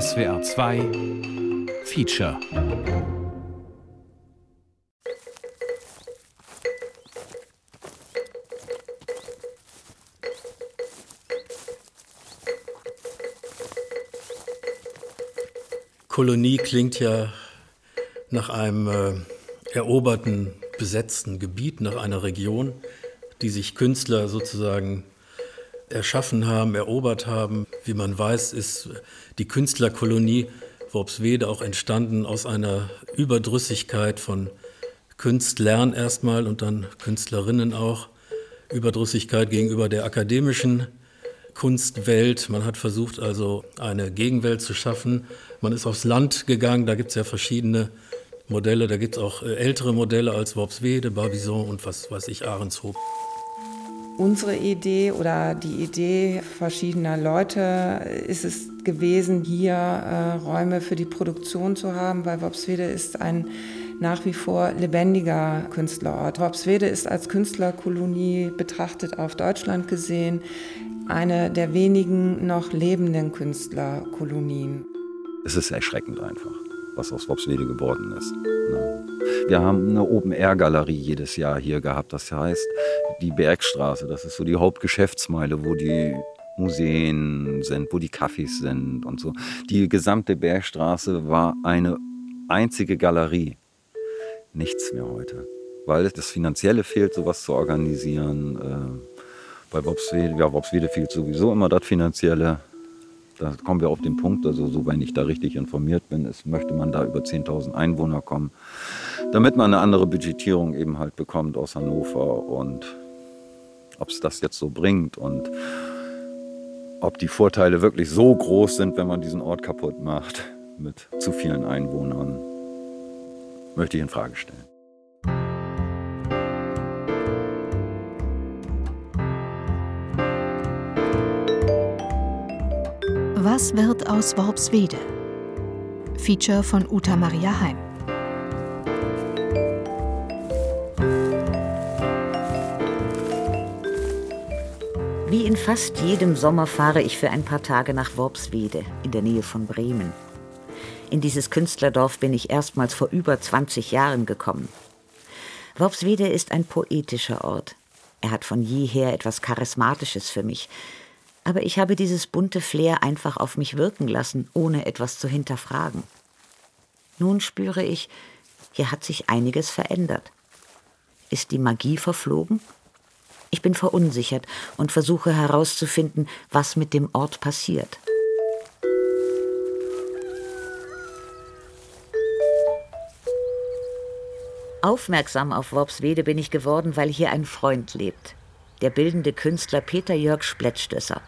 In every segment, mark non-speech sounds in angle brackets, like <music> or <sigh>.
SWR 2 Feature Kolonie klingt ja nach einem äh, eroberten, besetzten Gebiet, nach einer Region, die sich Künstler sozusagen erschaffen haben, erobert haben. Wie man weiß, ist die Künstlerkolonie Worpswede auch entstanden aus einer Überdrüssigkeit von Künstlern erstmal und dann Künstlerinnen auch. Überdrüssigkeit gegenüber der akademischen Kunstwelt. Man hat versucht also eine Gegenwelt zu schaffen. Man ist aufs Land gegangen, da gibt es ja verschiedene Modelle, da gibt es auch äh, ältere Modelle als Worpswede, Barbizon und was weiß ich, Ahrenshoop. Unsere Idee oder die Idee verschiedener Leute ist es gewesen, hier äh, Räume für die Produktion zu haben, weil Worpswede ist ein nach wie vor lebendiger Künstlerort. Worpswede ist als Künstlerkolonie betrachtet auf Deutschland gesehen eine der wenigen noch lebenden Künstlerkolonien. Es ist erschreckend einfach, was aus Worpswede geworden ist. Ne? Wir haben eine Open-Air-Galerie jedes Jahr hier gehabt. Das heißt, die Bergstraße, das ist so die Hauptgeschäftsmeile, wo die Museen sind, wo die Cafés sind und so. Die gesamte Bergstraße war eine einzige Galerie. Nichts mehr heute. Weil das Finanzielle fehlt, sowas zu organisieren. Äh, bei Worpswede, ja, Worpswede fehlt sowieso immer das Finanzielle. Da kommen wir auf den Punkt, also so, wenn ich da richtig informiert bin, ist, möchte man da über 10.000 Einwohner kommen, damit man eine andere Budgetierung eben halt bekommt aus Hannover und ob es das jetzt so bringt und ob die Vorteile wirklich so groß sind, wenn man diesen Ort kaputt macht mit zu vielen Einwohnern, möchte ich in Frage stellen. Was wird aus Worpswede? Feature von Uta Maria Heim. Wie in fast jedem Sommer fahre ich für ein paar Tage nach Worpswede in der Nähe von Bremen. In dieses Künstlerdorf bin ich erstmals vor über 20 Jahren gekommen. Worpswede ist ein poetischer Ort. Er hat von jeher etwas Charismatisches für mich, aber ich habe dieses bunte Flair einfach auf mich wirken lassen, ohne etwas zu hinterfragen. Nun spüre ich, hier hat sich einiges verändert. Ist die Magie verflogen? Ich bin verunsichert und versuche herauszufinden, was mit dem Ort passiert. Aufmerksam auf Worpswede bin ich geworden, weil hier ein Freund lebt, der bildende Künstler Peter Jörg Splettstösser.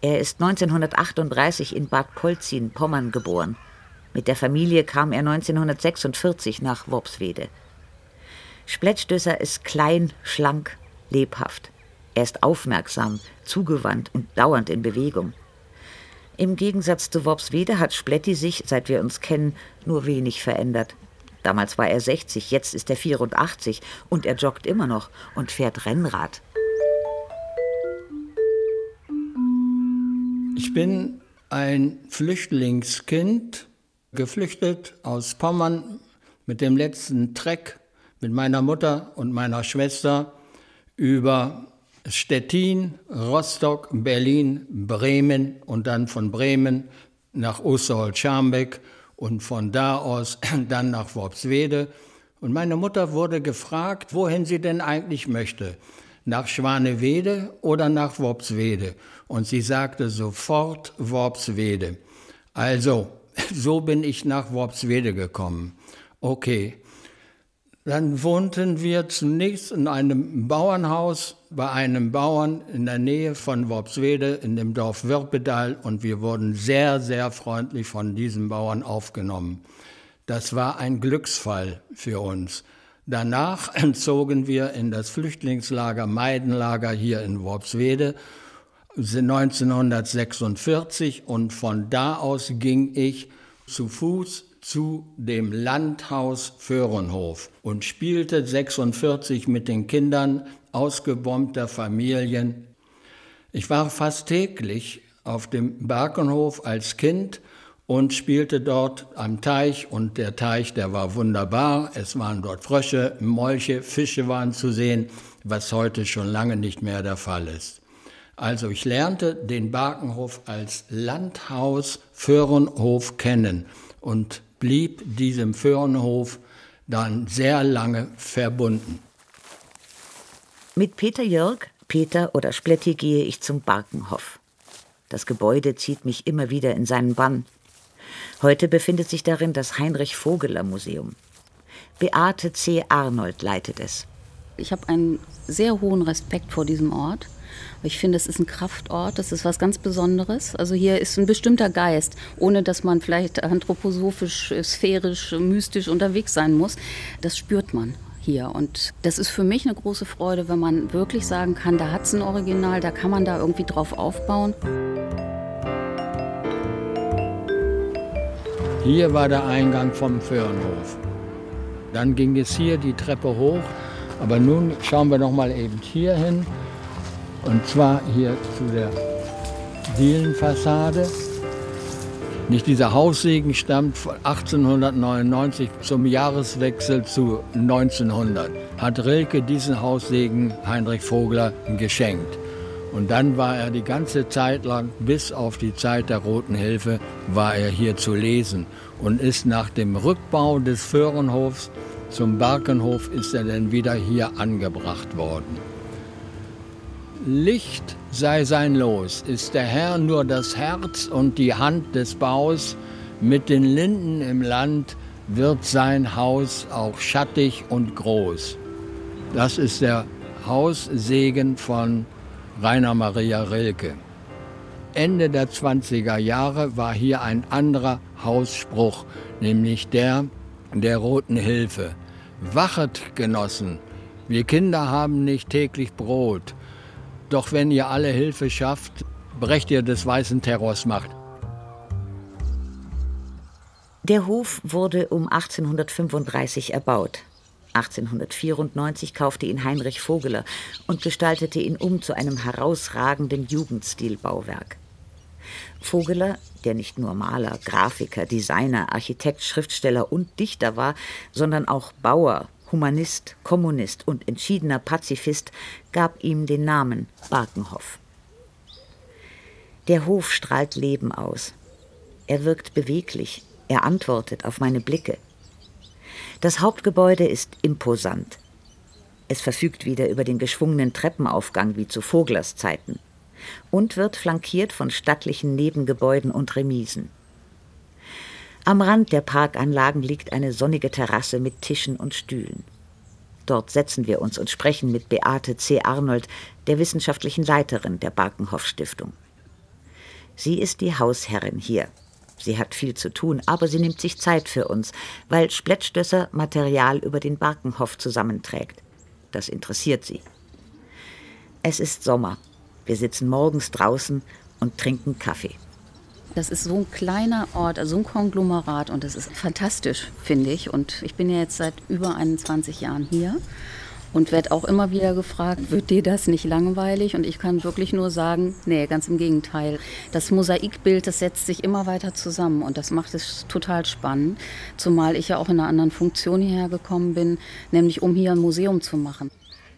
Er ist 1938 in Bad Polzin, Pommern, geboren. Mit der Familie kam er 1946 nach Worpswede. Splettstösser ist klein, schlank, lebhaft. Er ist aufmerksam, zugewandt und dauernd in Bewegung. Im Gegensatz zu Worpswede hat Spletti sich, seit wir uns kennen, nur wenig verändert. Damals war er 60, jetzt ist er 84 und er joggt immer noch und fährt Rennrad. Ich bin ein Flüchtlingskind, geflüchtet aus Pommern mit dem letzten Treck mit meiner Mutter und meiner Schwester über Stettin, Rostock, Berlin, Bremen und dann von Bremen nach Osterholz-Scharmbeck und von da aus <clears throat> dann nach Worpswede. Und meine Mutter wurde gefragt, wohin sie denn eigentlich möchte nach Schwanewede oder nach Worpswede. Und sie sagte sofort Worpswede. Also, <laughs> so bin ich nach Worpswede gekommen. Okay. Dann wohnten wir zunächst in einem Bauernhaus bei einem Bauern in der Nähe von Worpswede in dem Dorf Wirpedal und wir wurden sehr, sehr freundlich von diesem Bauern aufgenommen. Das war ein Glücksfall für uns. Danach <laughs> zogen wir in das Flüchtlingslager Meidenlager hier in Worpswede 1946 und von da aus ging ich zu Fuß zu dem Landhaus Föhrenhof und spielte 46 mit den Kindern ausgebombter Familien. Ich war fast täglich auf dem Berkenhof als Kind und spielte dort am Teich und der Teich, der war wunderbar. Es waren dort Frösche, Molche, Fische waren zu sehen, was heute schon lange nicht mehr der Fall ist. Also ich lernte den Barkenhof als Landhaus Föhrenhof kennen und blieb diesem Föhrenhof dann sehr lange verbunden. Mit Peter Jörg, Peter oder Spletti gehe ich zum Barkenhof. Das Gebäude zieht mich immer wieder in seinen Bann. Heute befindet sich darin das Heinrich Vogeler Museum. Beate C. Arnold leitet es. Ich habe einen sehr hohen Respekt vor diesem Ort. Ich finde, es ist ein Kraftort, das ist was ganz Besonderes. Also hier ist ein bestimmter Geist, ohne dass man vielleicht anthroposophisch, sphärisch, mystisch unterwegs sein muss. Das spürt man hier. Und das ist für mich eine große Freude, wenn man wirklich sagen kann, da hat es ein Original, da kann man da irgendwie drauf aufbauen. Hier war der Eingang vom Föhrenhof. Dann ging es hier die Treppe hoch. Aber nun schauen wir noch mal eben hier hin. Und zwar hier zu der Dielenfassade. Nicht dieser Haussegen stammt von 1899 zum Jahreswechsel zu 1900. Hat Rilke diesen Haussegen Heinrich Vogler geschenkt. Und dann war er die ganze Zeit lang, bis auf die Zeit der Roten Hilfe, war er hier zu lesen und ist nach dem Rückbau des Föhrenhofs zum Barkenhof ist er dann wieder hier angebracht worden. Licht sei sein Los, ist der Herr nur das Herz und die Hand des Baus, mit den Linden im Land wird sein Haus auch schattig und groß. Das ist der Haussegen von Rainer Maria Rilke. Ende der 20er Jahre war hier ein anderer Hausspruch, nämlich der der Roten Hilfe. Wachet, Genossen, wir Kinder haben nicht täglich Brot, doch wenn ihr alle Hilfe schafft, brecht ihr des weißen Terrors Macht. Der Hof wurde um 1835 erbaut. 1894 kaufte ihn Heinrich Vogeler und gestaltete ihn um zu einem herausragenden Jugendstilbauwerk. Vogeler, der nicht nur Maler, Grafiker, Designer, Architekt, Schriftsteller und Dichter war, sondern auch Bauer, Humanist, Kommunist und entschiedener Pazifist, gab ihm den Namen Barkenhof. Der Hof strahlt Leben aus. Er wirkt beweglich, er antwortet auf meine Blicke. Das Hauptgebäude ist imposant. Es verfügt wieder über den geschwungenen Treppenaufgang wie zu Voglers Zeiten und wird flankiert von stattlichen Nebengebäuden und Remisen. Am Rand der Parkanlagen liegt eine sonnige Terrasse mit Tischen und Stühlen. Dort setzen wir uns und sprechen mit Beate C. Arnold, der wissenschaftlichen Leiterin der Barkenhoff Stiftung. Sie ist die Hausherrin hier. Sie hat viel zu tun, aber sie nimmt sich Zeit für uns, weil Splettstösser Material über den Barkenhoff zusammenträgt. Das interessiert sie. Es ist Sommer wir sitzen morgens draußen und trinken Kaffee. Das ist so ein kleiner Ort, also ein Konglomerat und das ist fantastisch, finde ich. Und ich bin ja jetzt seit über 21 Jahren hier und werde auch immer wieder gefragt, wird dir das nicht langweilig? Und ich kann wirklich nur sagen, nee, ganz im Gegenteil. Das Mosaikbild, das setzt sich immer weiter zusammen und das macht es total spannend. Zumal ich ja auch in einer anderen Funktion hierher gekommen bin, nämlich um hier ein Museum zu machen.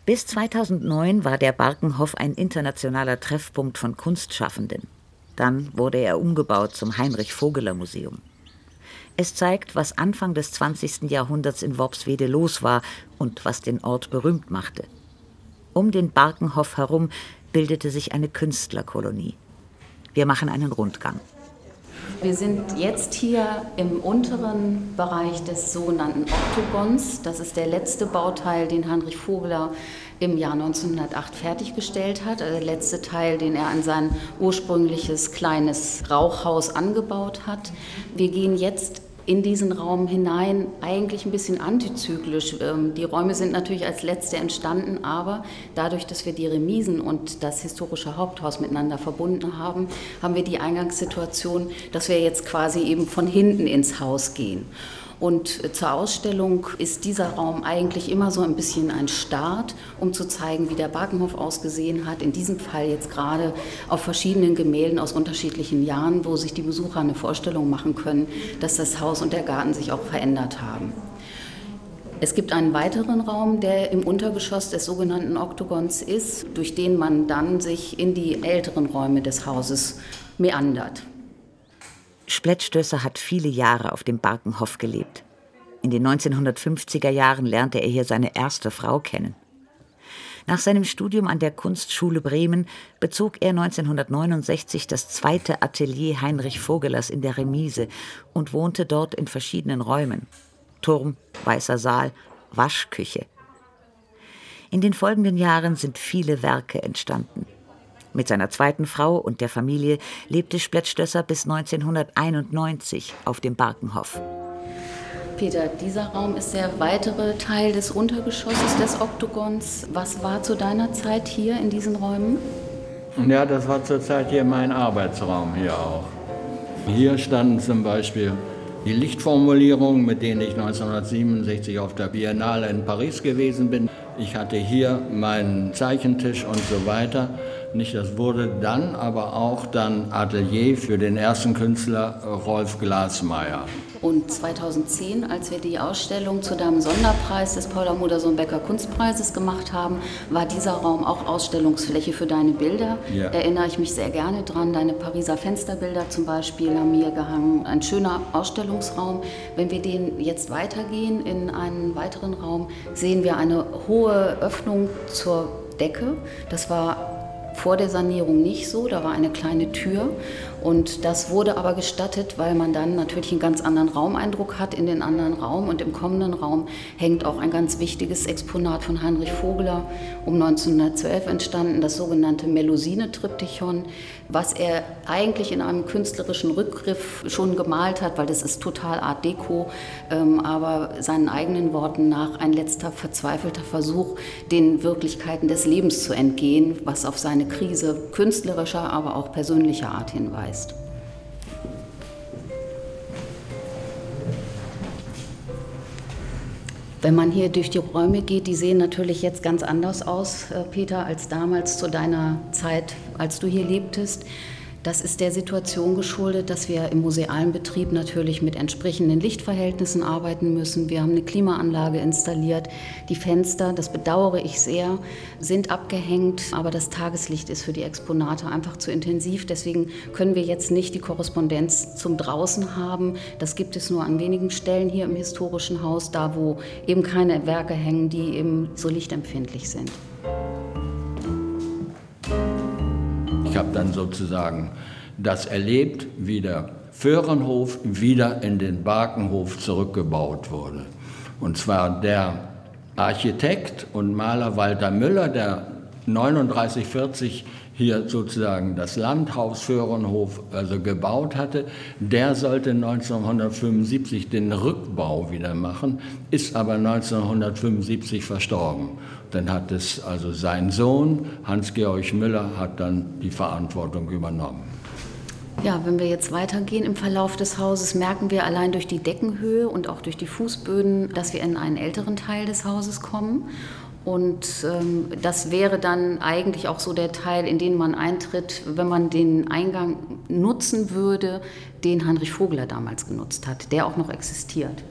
Bis 2009 war der Barkenhof ein internationaler Treffpunkt von Kunstschaffenden. Dann wurde er umgebaut zum Heinrich Vogeler Museum. Es zeigt, was Anfang des 20. Jahrhunderts in Worpswede los war und was den Ort berühmt machte. Um den Barkenhof herum bildete sich eine Künstlerkolonie. Wir machen einen Rundgang. Wir sind jetzt hier im unteren Bereich des sogenannten Oktogons. Das ist der letzte Bauteil, den Heinrich Vogler im Jahr 1908 fertiggestellt hat. Also der letzte Teil, den er an sein ursprüngliches kleines Rauchhaus angebaut hat. Wir gehen jetzt in diesen Raum hinein eigentlich ein bisschen antizyklisch. Ähm, die Räume sind natürlich als letzte entstanden, aber dadurch, dass wir die Remisen und das historische Haupthaus miteinander verbunden haben, haben wir die Eingangssituation, dass wir jetzt quasi eben von hinten ins Haus gehen. Und zur Ausstellung ist dieser Raum eigentlich immer so ein bisschen ein Start, um zu zeigen, wie der Barkenhof ausgesehen hat. In diesem Fall jetzt gerade auf verschiedenen Gemälden aus unterschiedlichen Jahren, wo sich die Besucher eine Vorstellung machen können, dass das Haus und der Garten sich auch verändert haben. Es gibt einen weiteren Raum, der im Untergeschoss des sogenannten Oktogons ist, durch den man dann sich in die älteren Räume des Hauses meandert. Splettstößer hat viele Jahre auf dem Barkenhof gelebt. In den 1950er Jahren lernte er hier seine erste Frau kennen. Nach seinem Studium an der Kunstschule Bremen bezog er 1969 das zweite Atelier Heinrich Vogelers in der Remise und wohnte dort in verschiedenen Räumen. Turm, Weißer Saal, Waschküche. In den folgenden Jahren sind viele Werke entstanden. Mit seiner zweiten Frau und der Familie lebte Splettstösser bis 1991 auf dem Barkenhof. Peter, dieser Raum ist der weitere Teil des Untergeschosses des Oktogons. Was war zu deiner Zeit hier in diesen Räumen? Ja, das war zurzeit hier mein Arbeitsraum hier auch. Hier standen zum Beispiel die Lichtformulierungen, mit denen ich 1967 auf der Biennale in Paris gewesen bin. Ich hatte hier meinen Zeichentisch und so weiter. Nicht, das wurde dann aber auch dann Atelier für den ersten Künstler Rolf Glasmeier. Und 2010, als wir die Ausstellung zu deinem Sonderpreis des Paula Modersohn-Becker Kunstpreises gemacht haben, war dieser Raum auch Ausstellungsfläche für deine Bilder. Ja. Erinnere ich mich sehr gerne dran. Deine Pariser Fensterbilder zum Beispiel haben hier gehangen. Ein schöner Ausstellungsraum. Wenn wir den jetzt weitergehen in einen weiteren Raum, sehen wir eine hohe Öffnung zur Decke. Das war vor der Sanierung nicht so. Da war eine kleine Tür und das wurde aber gestattet, weil man dann natürlich einen ganz anderen Raumeindruck hat in den anderen Raum. Und im kommenden Raum hängt auch ein ganz wichtiges Exponat von Heinrich Vogler um 1912 entstanden, das sogenannte Melusine-Triptychon, was er eigentlich in einem künstlerischen Rückgriff schon gemalt hat, weil das ist total Art Deco, ähm, aber seinen eigenen Worten nach ein letzter verzweifelter Versuch, den Wirklichkeiten des Lebens zu entgehen, was auf seine Krise künstlerischer, aber auch persönlicher Art hinweist heißt. Wenn man hier durch die Räume geht, die sehen natürlich jetzt ganz anders aus, äh, Peter, als damals zu deiner Zeit, als du hier lebtest. Das ist der Situation geschuldet, dass wir im musealen Betrieb natürlich mit entsprechenden Lichtverhältnissen arbeiten müssen. Wir haben eine Klimaanlage installiert. Die Fenster, das bedauere ich sehr, sind abgehängt, aber das Tageslicht ist für die Exponate einfach zu intensiv. Deswegen können wir jetzt nicht die Korrespondenz zum Draußen haben. Das gibt es nur an wenigen Stellen hier im historischen Haus, da wo eben keine Werke hängen, die eben so lichtempfindlich sind. Ich habe dann sozusagen das erlebt, wie der Föhrenhof wieder in den Barkenhof zurückgebaut wurde. Und zwar der Architekt und Maler Walter Müller, der 3940 hier sozusagen das Landhaus Föhrenhof also gebaut hatte, der sollte 1975 den Rückbau wieder machen, ist aber 1975 verstorben. Dann hat es also sein Sohn, Hans-Georg Müller, hat dann die Verantwortung übernommen. Ja, wenn wir jetzt weitergehen im Verlauf des Hauses, merken wir allein durch die Deckenhöhe und auch durch die Fußböden, dass wir in einen älteren Teil des Hauses kommen. Und ähm, das wäre dann eigentlich auch so der Teil, in den man eintritt, wenn man den Eingang nutzen würde, den Heinrich Vogler damals genutzt hat, der auch noch existiert.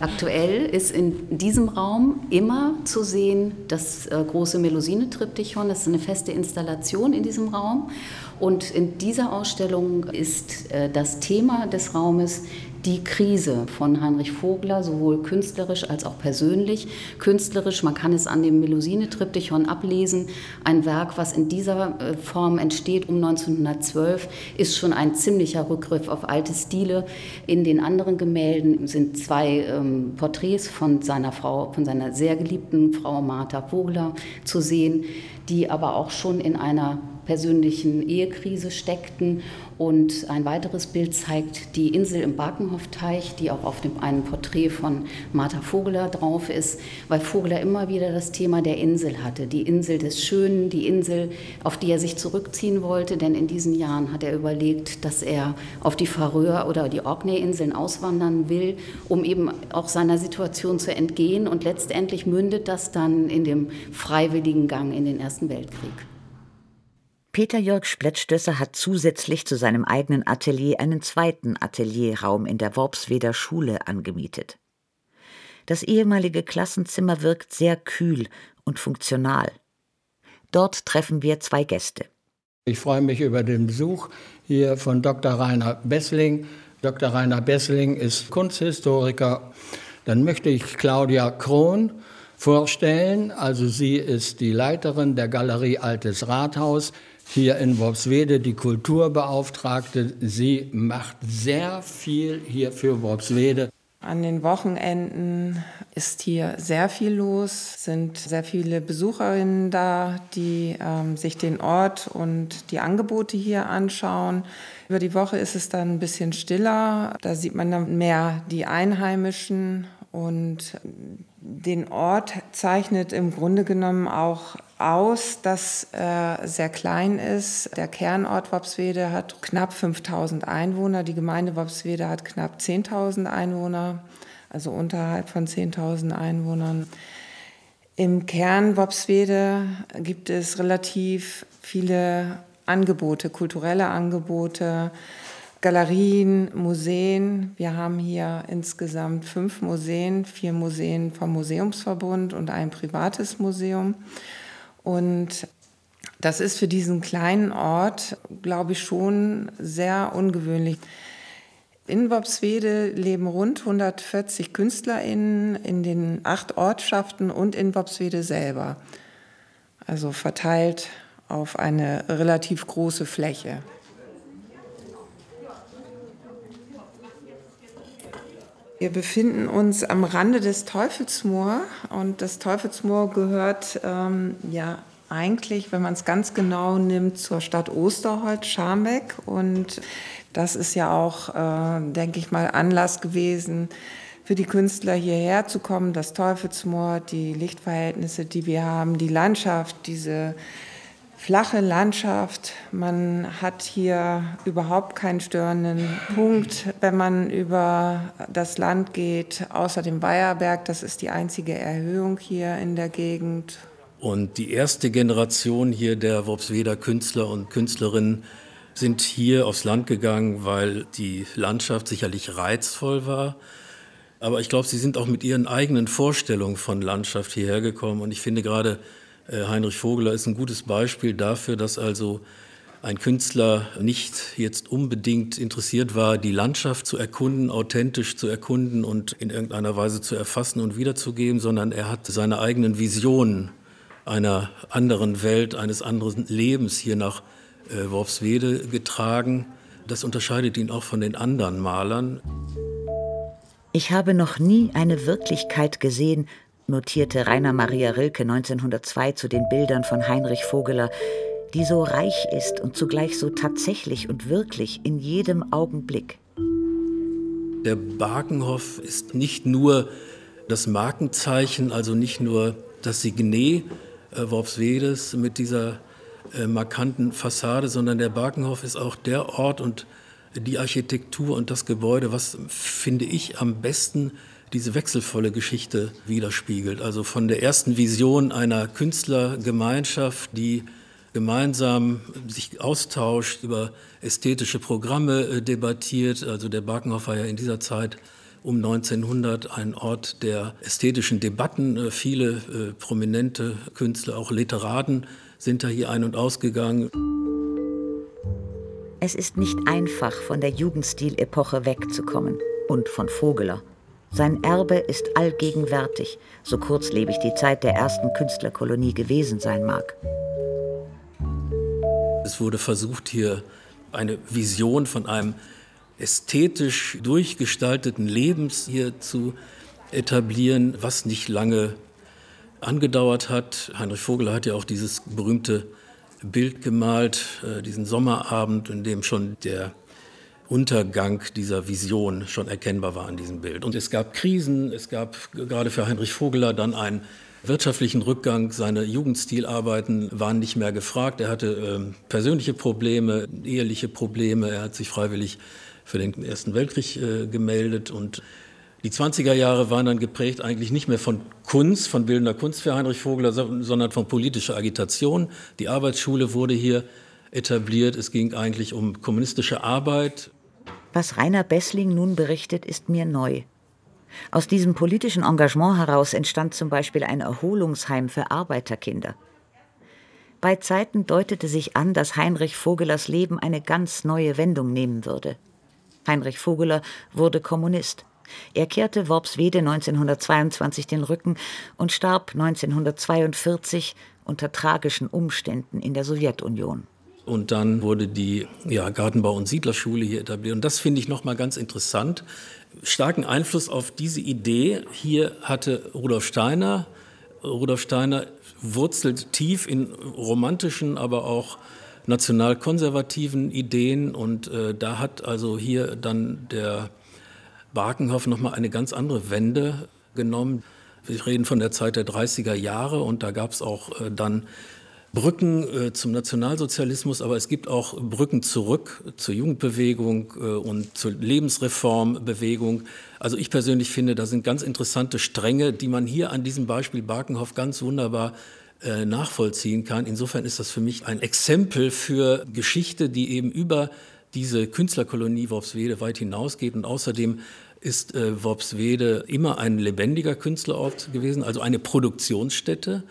Aktuell ist in diesem Raum immer zu sehen das äh, große Melusine-Triptychon. Das ist eine feste Installation in diesem Raum. Und in dieser Ausstellung ist äh, das Thema des Raumes die Krise von Heinrich Vogler, sowohl künstlerisch als auch persönlich. Künstlerisch, man kann es an dem Melusine-Triptychon ablesen, ein Werk, was in dieser äh, Form entsteht um 1912, ist schon ein ziemlicher Rückgriff auf alte Stile. In den anderen Gemälden sind zwei ähm, Porträts von seiner Frau, von seiner sehr geliebten Frau Martha Vogler zu sehen, die aber auch schon in einer persönlichen Ehekrise steckten. Und ein weiteres Bild zeigt die Insel im Barkenhoff-Teich, die auch auf dem einen Porträt von Martha Vogeler drauf ist, weil Vogeler immer wieder das Thema der Insel hatte. Die Insel des Schönen, die Insel, auf die er sich zurückziehen wollte, denn in diesen Jahren hat er überlegt, dass er auf die Färöer oder die Orkney-Inseln auswandern will, um eben auch seiner Situation zu entgehen. Und letztendlich mündet das dann in dem freiwilligen Gang in den Ersten Weltkrieg. Peter Jörg Splettstösser hat zusätzlich zu seinem eigenen Atelier einen zweiten Atelierraum in der Worpsweder Schule angemietet. Das ehemalige Klassenzimmer wirkt sehr kühl und funktional. Dort treffen wir zwei Gäste. Ich freue mich über den Besuch hier von Dr. Rainer Bessling. Dr. Rainer Bessling ist Kunsthistoriker. Dann möchte ich Claudia Krohn vorstellen. Also sie ist die Leiterin der Galerie Altes Rathaus hier in Worpswede die Kulturbeauftragte. Sie macht sehr viel hier für Worpswede. An den Wochenenden ist hier sehr viel los, sind sehr viele Besucherinnen da, die ähm, sich den Ort und die Angebote hier anschauen. Über die Woche ist es dann ein bisschen stiller. Da sieht man dann mehr die Einheimischen und den Ort zeichnet im Grunde genommen auch aus, dass er sehr klein ist. Der Kernort Wopswede hat knapp 5000 Einwohner, die Gemeinde Wopswede hat knapp 10.000 Einwohner, also unterhalb von 10.000 Einwohnern. Im Kern Wopswede gibt es relativ viele Angebote, kulturelle Angebote, Galerien, Museen. Wir haben hier insgesamt fünf Museen, vier Museen vom Museumsverbund und ein privates Museum. Und das ist für diesen kleinen Ort, glaube ich, schon sehr ungewöhnlich. In Wopswede leben rund 140 KünstlerInnen in den acht Ortschaften und in Wopswede selber. Also verteilt auf eine relativ große Fläche. Wir befinden uns am Rande des Teufelsmoor und das Teufelsmoor gehört ähm, ja eigentlich, wenn man es ganz genau nimmt, zur Stadt Osterholz, Scharmbeck. Und das ist ja auch, äh, denke ich mal, Anlass gewesen, für die Künstler hierher zu kommen, das Teufelsmoor, die Lichtverhältnisse, die wir haben, die Landschaft, diese flache Landschaft. Man hat hier überhaupt keinen störenden Punkt, wenn man über das Land geht, außer dem Weierberg. Das ist die einzige Erhöhung hier in der Gegend. Und die erste Generation hier der Worpsweder Künstler und Künstlerinnen sind hier aufs Land gegangen, weil die Landschaft sicherlich reizvoll war. Aber ich glaube, sie sind auch mit ihren eigenen Vorstellungen von Landschaft hierher gekommen. Und ich finde gerade Heinrich Vogeler ist ein gutes Beispiel dafür, dass also ein Künstler nicht jetzt unbedingt interessiert war, die Landschaft zu erkunden, authentisch zu erkunden und in irgendeiner Weise zu erfassen und wiederzugeben, sondern er hat seine eigenen Visionen einer anderen Welt, eines anderen Lebens hier nach äh, Worpswede getragen. Das unterscheidet ihn auch von den anderen Malern. Ich habe noch nie eine Wirklichkeit gesehen, notierte Rainer Maria Rilke 1902 zu den Bildern von Heinrich Vogeler, die so reich ist und zugleich so tatsächlich und wirklich in jedem Augenblick. Der Barkenhof ist nicht nur das Markenzeichen, also nicht nur das Signet äh, Worpswedes mit dieser äh, markanten Fassade, sondern der Barkenhof ist auch der Ort und die Architektur und das Gebäude, was, finde ich, am besten diese wechselvolle Geschichte widerspiegelt. Also von der ersten Vision einer Künstlergemeinschaft, die gemeinsam sich austauscht, über ästhetische Programme äh, debattiert. Also der Barkenhof war ja in dieser Zeit um 1900 ein Ort der ästhetischen Debatten. Äh, viele äh, prominente Künstler, auch Literaten, sind da hier ein- und ausgegangen. Es ist nicht einfach, von der Jugendstilepoche wegzukommen und von Vogeler. Sein Erbe ist allgegenwärtig, so kurzlebig die Zeit der ersten Künstlerkolonie gewesen sein mag. Es wurde versucht, hier eine Vision von einem ästhetisch durchgestalteten Lebens hier zu etablieren, was nicht lange angedauert hat. Heinrich Vogel hat ja auch dieses berühmte Bild gemalt, äh, diesen Sommerabend, in dem schon der Untergang dieser Vision schon erkennbar war an diesem Bild. Und es gab Krisen, es gab gerade für Heinrich Vogeler dann einen wirtschaftlichen Rückgang. Seine Jugendstilarbeiten waren nicht mehr gefragt. Er hatte äh, persönliche Probleme, eheliche Probleme. Er hat sich freiwillig für den Ersten Weltkrieg äh, gemeldet und die 20er Jahre waren dann geprägt eigentlich nicht mehr von Kunst, von bildender Kunst für Heinrich Vogler, sondern von politischer Agitation. Die Arbeitsschule wurde hier etabliert. Es ging eigentlich um kommunistische Arbeit. Was Rainer Bessling nun berichtet, ist mir neu. Aus diesem politischen Engagement heraus entstand zum Beispiel ein Erholungsheim für Arbeiterkinder. Bei Zeiten deutete sich an, dass Heinrich Vogelers Leben eine ganz neue Wendung nehmen würde. Heinrich Vogeler wurde Kommunist. Er kehrte Worpswede 1922 den Rücken und starb 1942 unter tragischen Umständen in der Sowjetunion. Und dann wurde die ja, Gartenbau- und Siedlerschule hier etabliert. Und das finde ich nochmal ganz interessant. Starken Einfluss auf diese Idee hier hatte Rudolf Steiner. Rudolf Steiner wurzelt tief in romantischen, aber auch nationalkonservativen Ideen. Und äh, da hat also hier dann der Barkenhoff nochmal eine ganz andere Wende genommen. Wir reden von der Zeit der 30er Jahre und da gab es auch äh, dann Brücken äh, zum Nationalsozialismus, aber es gibt auch Brücken zurück zur Jugendbewegung äh, und zur Lebensreformbewegung. Also ich persönlich finde, da sind ganz interessante Stränge, die man hier an diesem Beispiel Barkenhoff ganz wunderbar äh, nachvollziehen kann. Insofern ist das für mich ein Exempel für Geschichte, die eben über diese Künstlerkolonie Worpswede weit hinausgeht. Und außerdem ist äh, Worpswede immer ein lebendiger Künstlerort gewesen, also eine Produktionsstätte.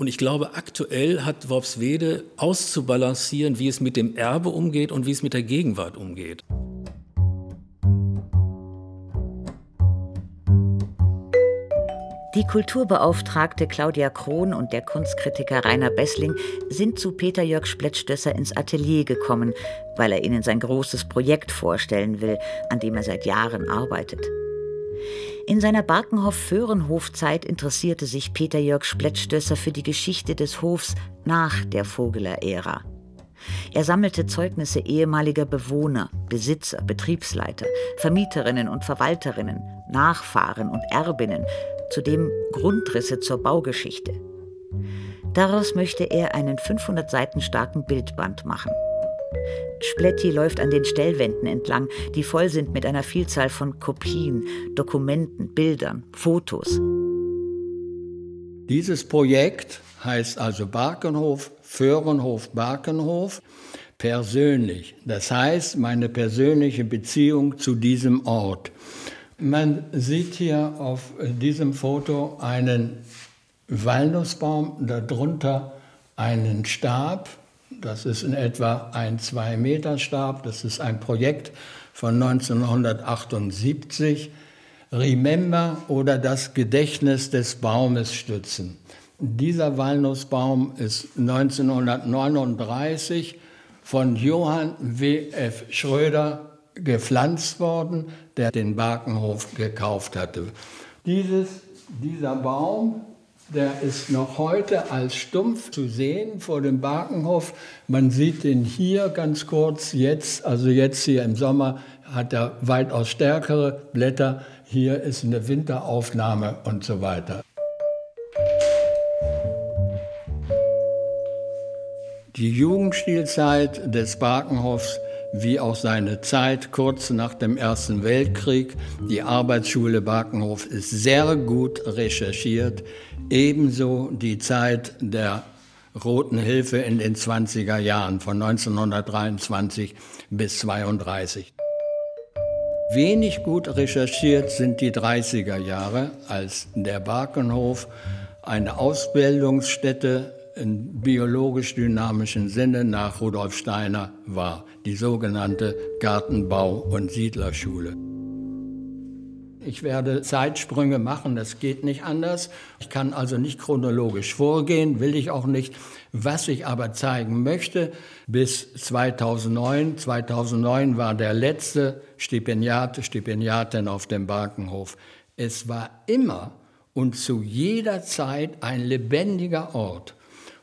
Und ich glaube, aktuell hat Worpswede auszubalancieren, wie es mit dem Erbe umgeht und wie es mit der Gegenwart umgeht. Die Kulturbeauftragte Claudia Krohn und der Kunstkritiker Rainer Bessling sind zu Peter Jörg Splettstösser ins Atelier gekommen, weil er ihnen sein großes Projekt vorstellen will, an dem er seit Jahren arbeitet. In seiner Barkenhof-Föhrenhof-Zeit interessierte sich Peter Jörg Splettstösser für die Geschichte des Hofs nach der Vogeler-Ära. Er sammelte Zeugnisse ehemaliger Bewohner, Besitzer, Betriebsleiter, Vermieterinnen und Verwalterinnen, Nachfahren und Erbinnen zudem Grundrisse zur Baugeschichte. Daraus möchte er einen 500 Seiten starken Bildband machen. Spletti läuft an den Stellwänden entlang, die voll sind mit einer Vielzahl von Kopien, Dokumenten, Bildern, Fotos. Dieses Projekt heißt also Barkenhof, Föhrenhof, Barkenhof, persönlich. Das heißt, meine persönliche Beziehung zu diesem Ort. Man sieht hier auf diesem Foto einen Walnussbaum, darunter einen Stab. Das ist in etwa ein 2 Meter Stab. Das ist ein Projekt von 1978. Remember oder das Gedächtnis des Baumes stützen. Dieser Walnussbaum ist 1939 von Johann W. F. Schröder gepflanzt worden, der den Barkenhof gekauft hatte. Dieses, dieser Baum, der ist noch heute als Stumpf zu sehen vor dem Barkenhof. Man sieht ihn hier ganz kurz jetzt, also jetzt hier im Sommer hat er weitaus stärkere Blätter. Hier ist eine Winteraufnahme und so weiter. Die Jugendstilzeit des Barkenhofs wie auch seine Zeit kurz nach dem Ersten Weltkrieg. Die Arbeitsschule Barkenhof ist sehr gut recherchiert, ebenso die Zeit der Roten Hilfe in den 20er Jahren von 1923 bis 1932. Wenig gut recherchiert sind die 30er Jahre, als der Barkenhof eine Ausbildungsstätte im biologisch-dynamischen Sinne nach Rudolf Steiner war, die sogenannte Gartenbau- und Siedlerschule. Ich werde Zeitsprünge machen, das geht nicht anders. Ich kann also nicht chronologisch vorgehen, will ich auch nicht. Was ich aber zeigen möchte, bis 2009, 2009 war der letzte Stipendiat, Stipendiatin auf dem Barkenhof. Es war immer und zu jeder Zeit ein lebendiger Ort.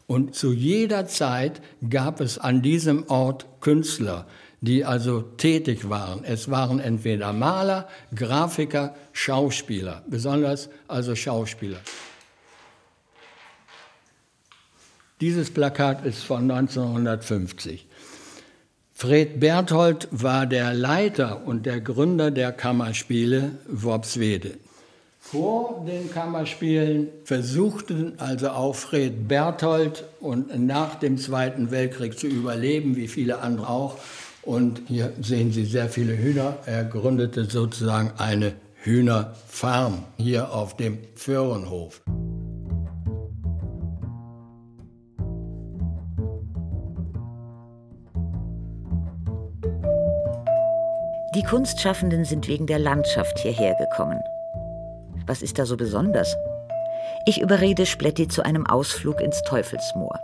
Und zu jeder Zeit gab es an diesem Ort Künstler, die also tätig waren. Es waren entweder Maler, Grafiker, Schauspieler, besonders also Schauspieler. Dieses Plakat ist von 1950. Fred Berthold war der Leiter und der Gründer der Kammerspiele Worpswede. Vor den Kammerspielen versuchten also auch Fred Berthold und nach dem Zweiten Weltkrieg zu überleben, wie viele andere auch. Und hier sehen Sie sehr viele Hühner. Er gründete sozusagen eine Hühnerfarm hier auf dem Föhrenhof. Die Kunstschaffenden sind wegen der Landschaft hierher gekommen. Was ist da so besonders? Ich überrede Spletti zu einem Ausflug ins Teufelsmoor.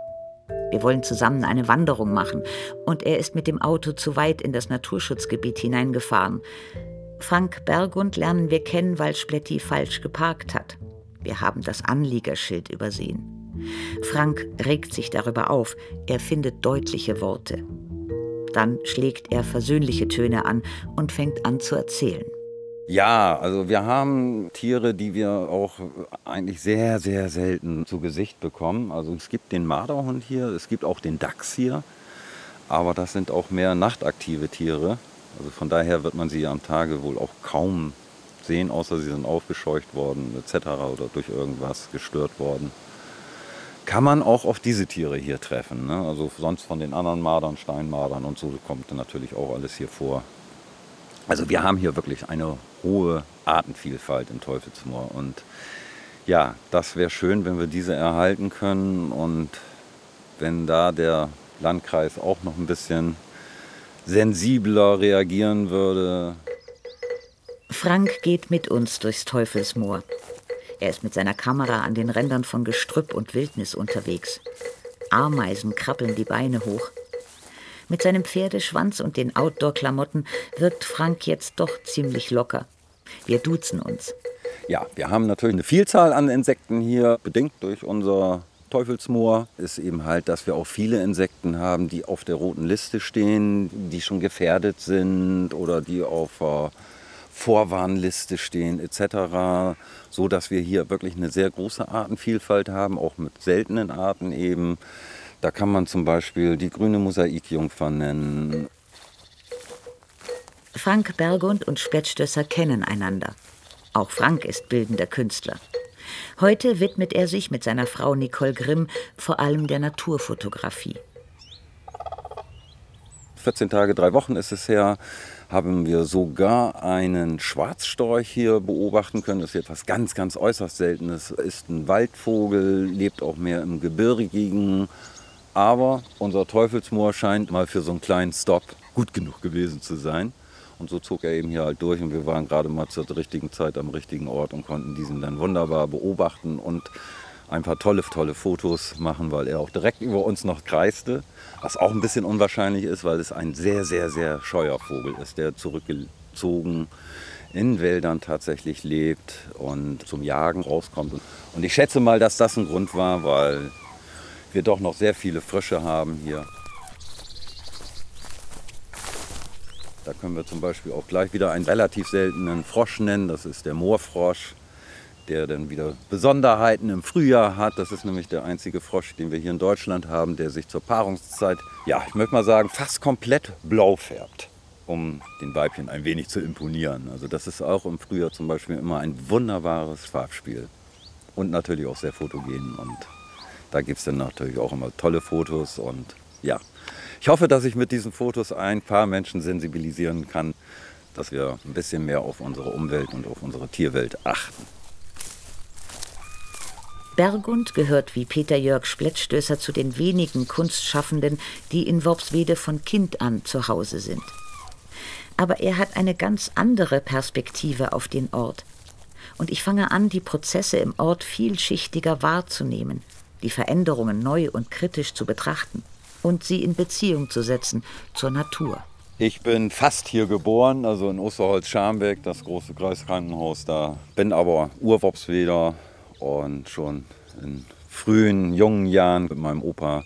Wir wollen zusammen eine Wanderung machen und er ist mit dem Auto zu weit in das Naturschutzgebiet hineingefahren. Frank Bergund lernen wir kennen, weil Spletti falsch geparkt hat. Wir haben das Anliegerschild übersehen. Frank regt sich darüber auf, er findet deutliche Worte. Dann schlägt er versöhnliche Töne an und fängt an zu erzählen. Ja, also wir haben Tiere, die wir auch eigentlich sehr, sehr selten zu Gesicht bekommen. Also es gibt den Marderhund hier, es gibt auch den Dachs hier, aber das sind auch mehr nachtaktive Tiere. Also von daher wird man sie am Tage wohl auch kaum sehen, außer sie sind aufgescheucht worden etc. oder durch irgendwas gestört worden. Kann man auch auf diese Tiere hier treffen. Ne? Also sonst von den anderen Mardern, Steinmadern und so kommt natürlich auch alles hier vor. Also wir haben hier wirklich eine hohe Artenvielfalt im Teufelsmoor. Und ja, das wäre schön, wenn wir diese erhalten können und wenn da der Landkreis auch noch ein bisschen sensibler reagieren würde. Frank geht mit uns durchs Teufelsmoor. Er ist mit seiner Kamera an den Rändern von Gestrüpp und Wildnis unterwegs. Ameisen krabbeln die Beine hoch. Mit seinem Pferdeschwanz und den Outdoor-Klamotten wirkt Frank jetzt doch ziemlich locker. Wir duzen uns. Ja, wir haben natürlich eine Vielzahl an Insekten hier, bedingt durch unser Teufelsmoor. Ist eben halt, dass wir auch viele Insekten haben, die auf der roten Liste stehen, die schon gefährdet sind oder die auf der Vorwarnliste stehen etc. So dass wir hier wirklich eine sehr große Artenvielfalt haben, auch mit seltenen Arten eben. Da kann man zum Beispiel die grüne Mosaikjungfer nennen. Frank Bergund und Spätstösser kennen einander. Auch Frank ist bildender Künstler. Heute widmet er sich mit seiner Frau Nicole Grimm vor allem der Naturfotografie. 14 Tage, drei Wochen ist es her, haben wir sogar einen Schwarzstorch hier beobachten können. Das ist etwas ganz, ganz äußerst Seltenes. Ist ein Waldvogel, lebt auch mehr im gebirgigen aber unser Teufelsmoor scheint mal für so einen kleinen Stop gut genug gewesen zu sein. Und so zog er eben hier halt durch und wir waren gerade mal zur richtigen Zeit am richtigen Ort und konnten diesen dann wunderbar beobachten und ein paar tolle, tolle Fotos machen, weil er auch direkt über uns noch kreiste. Was auch ein bisschen unwahrscheinlich ist, weil es ein sehr, sehr, sehr scheuer Vogel ist, der zurückgezogen in Wäldern tatsächlich lebt und zum Jagen rauskommt. Und ich schätze mal, dass das ein Grund war, weil wir doch noch sehr viele Frösche haben hier. Da können wir zum Beispiel auch gleich wieder einen relativ seltenen Frosch nennen. Das ist der Moorfrosch, der dann wieder Besonderheiten im Frühjahr hat. Das ist nämlich der einzige Frosch, den wir hier in Deutschland haben, der sich zur Paarungszeit, ja, ich möchte mal sagen, fast komplett blau färbt, um den Weibchen ein wenig zu imponieren. Also das ist auch im Frühjahr zum Beispiel immer ein wunderbares Farbspiel und natürlich auch sehr fotogen und da gibt es dann natürlich auch immer tolle Fotos und ja, ich hoffe, dass ich mit diesen Fotos ein paar Menschen sensibilisieren kann, dass wir ein bisschen mehr auf unsere Umwelt und auf unsere Tierwelt achten. Bergund gehört wie Peter Jörg Splettstößer zu den wenigen Kunstschaffenden, die in Worpswede von Kind an zu Hause sind. Aber er hat eine ganz andere Perspektive auf den Ort. Und ich fange an, die Prozesse im Ort vielschichtiger wahrzunehmen die Veränderungen neu und kritisch zu betrachten und sie in Beziehung zu setzen zur Natur. Ich bin fast hier geboren, also in Osterholz-Scharmbeck, das große Kreiskrankenhaus da. Bin aber Urwopsweder und schon in frühen, jungen Jahren mit meinem Opa